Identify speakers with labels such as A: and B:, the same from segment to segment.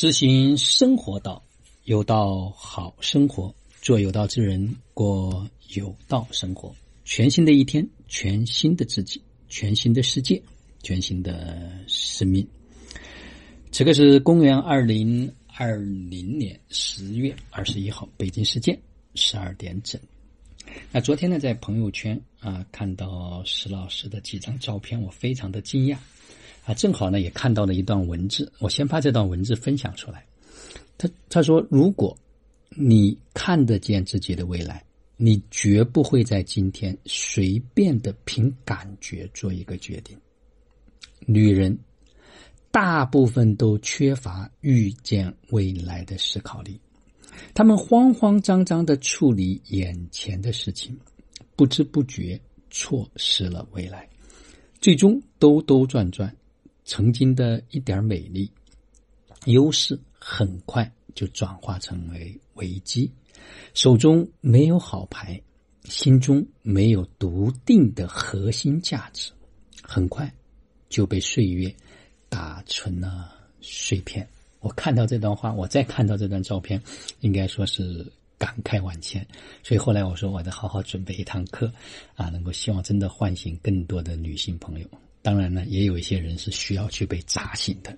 A: 知行生活道，有道好生活，做有道之人，过有道生活。全新的一天，全新的自己，全新的世界，全新的生命。这个是公元二零二零年十月二十一号，北京时间十二点整。那昨天呢，在朋友圈啊看到石老师的几张照片，我非常的惊讶。啊，正好呢，也看到了一段文字。我先把这段文字分享出来。他他说：“如果你看得见自己的未来，你绝不会在今天随便的凭感觉做一个决定。女人大部分都缺乏预见未来的思考力，他们慌慌张张的处理眼前的事情，不知不觉错失了未来，最终兜兜转转。”曾经的一点美丽、优势，很快就转化成为危机。手中没有好牌，心中没有笃定的核心价值，很快就被岁月打成了碎片。我看到这段话，我再看到这段照片，应该说是感慨万千。所以后来我说，我得好好准备一堂课，啊，能够希望真的唤醒更多的女性朋友。当然呢，也有一些人是需要去被扎醒的，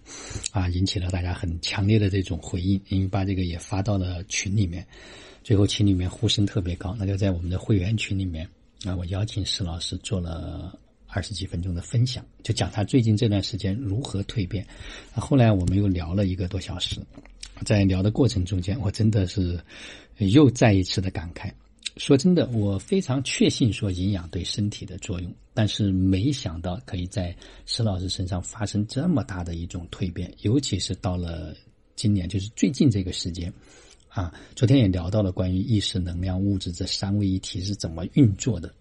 A: 啊，引起了大家很强烈的这种回应，因为把这个也发到了群里面，最后群里面呼声特别高，那就在我们的会员群里面，啊，我邀请石老师做了二十几分钟的分享，就讲他最近这段时间如何蜕变。后来我们又聊了一个多小时，在聊的过程中间，我真的是又再一次的感慨。说真的，我非常确信说营养对身体的作用，但是没想到可以在石老师身上发生这么大的一种蜕变，尤其是到了今年，就是最近这个时间，啊，昨天也聊到了关于意识、能量、物质这三位一体是怎么运作的。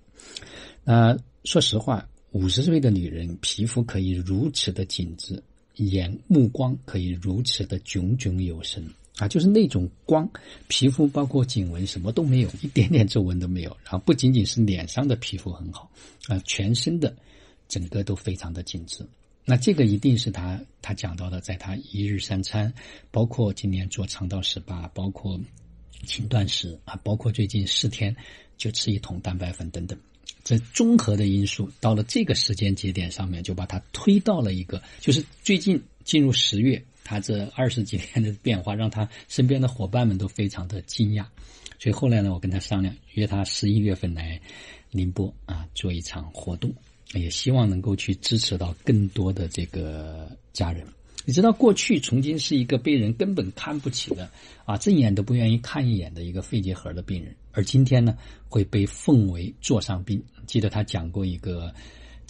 A: 那说实话，五十岁的女人皮肤可以如此的紧致，眼目光可以如此的炯炯有神。啊，就是那种光，皮肤包括颈纹什么都没有，一点点皱纹都没有。然后不仅仅是脸上的皮肤很好，啊，全身的整个都非常的紧致。那这个一定是他他讲到的，在他一日三餐，包括今年做肠道十八包括轻断食啊，包括最近四天就吃一桶蛋白粉等等，这综合的因素到了这个时间节点上面，就把它推到了一个，就是最近进入十月。他这二十几天的变化，让他身边的伙伴们都非常的惊讶，所以后来呢，我跟他商量，约他十一月份来宁波啊做一场活动，也希望能够去支持到更多的这个家人。你知道，过去曾经是一个被人根本看不起的啊，正眼都不愿意看一眼的一个肺结核的病人，而今天呢，会被奉为座上宾。记得他讲过一个。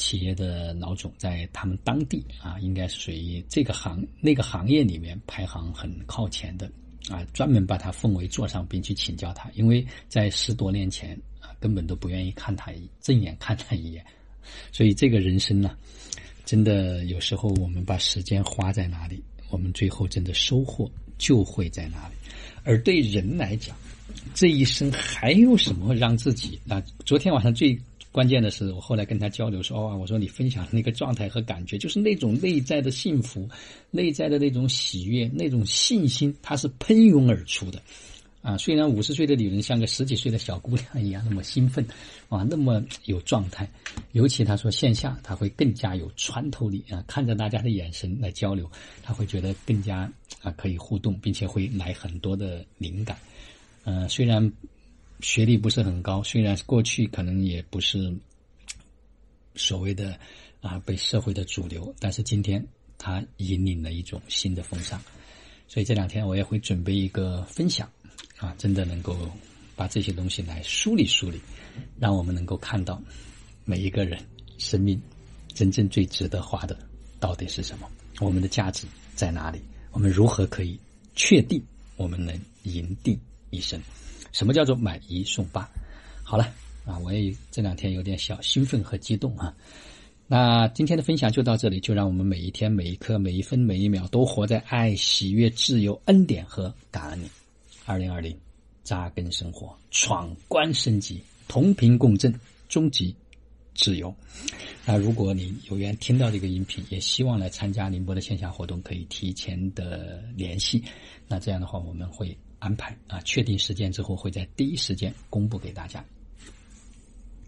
A: 企业的老总在他们当地啊，应该属于这个行那个行业里面排行很靠前的啊，专门把他奉为座上宾去请教他，因为在十多年前啊，根本都不愿意看他一正眼看他一眼，所以这个人生呢，真的有时候我们把时间花在哪里，我们最后真的收获就会在哪里。而对人来讲，这一生还有什么让自己啊？昨天晚上最。关键的是，我后来跟他交流说：“哦，我说你分享那个状态和感觉，就是那种内在的幸福、内在的那种喜悦、那种信心，它是喷涌而出的。啊，虽然五十岁的女人像个十几岁的小姑娘一样那么兴奋，啊，那么有状态。尤其他说线下他会更加有穿透力啊，看着大家的眼神来交流，他会觉得更加啊可以互动，并且会来很多的灵感。嗯，虽然。”学历不是很高，虽然过去可能也不是所谓的啊被社会的主流，但是今天他引领了一种新的风尚，所以这两天我也会准备一个分享啊，真的能够把这些东西来梳理梳理，让我们能够看到每一个人生命真正最值得花的到底是什么，我们的价值在哪里，我们如何可以确定我们能赢定一生。什么叫做买一送八？好了，啊，我也这两天有点小兴奋和激动啊。那今天的分享就到这里，就让我们每一天、每一刻、每一分、每一秒都活在爱、喜悦、自由、恩典和感恩里。二零二零，扎根生活，闯关升级，同频共振，终极自由。那如果你有缘听到这个音频，也希望来参加宁波的线下活动，可以提前的联系。那这样的话，我们会安排啊确定时间之后会在第一时间公布给大家。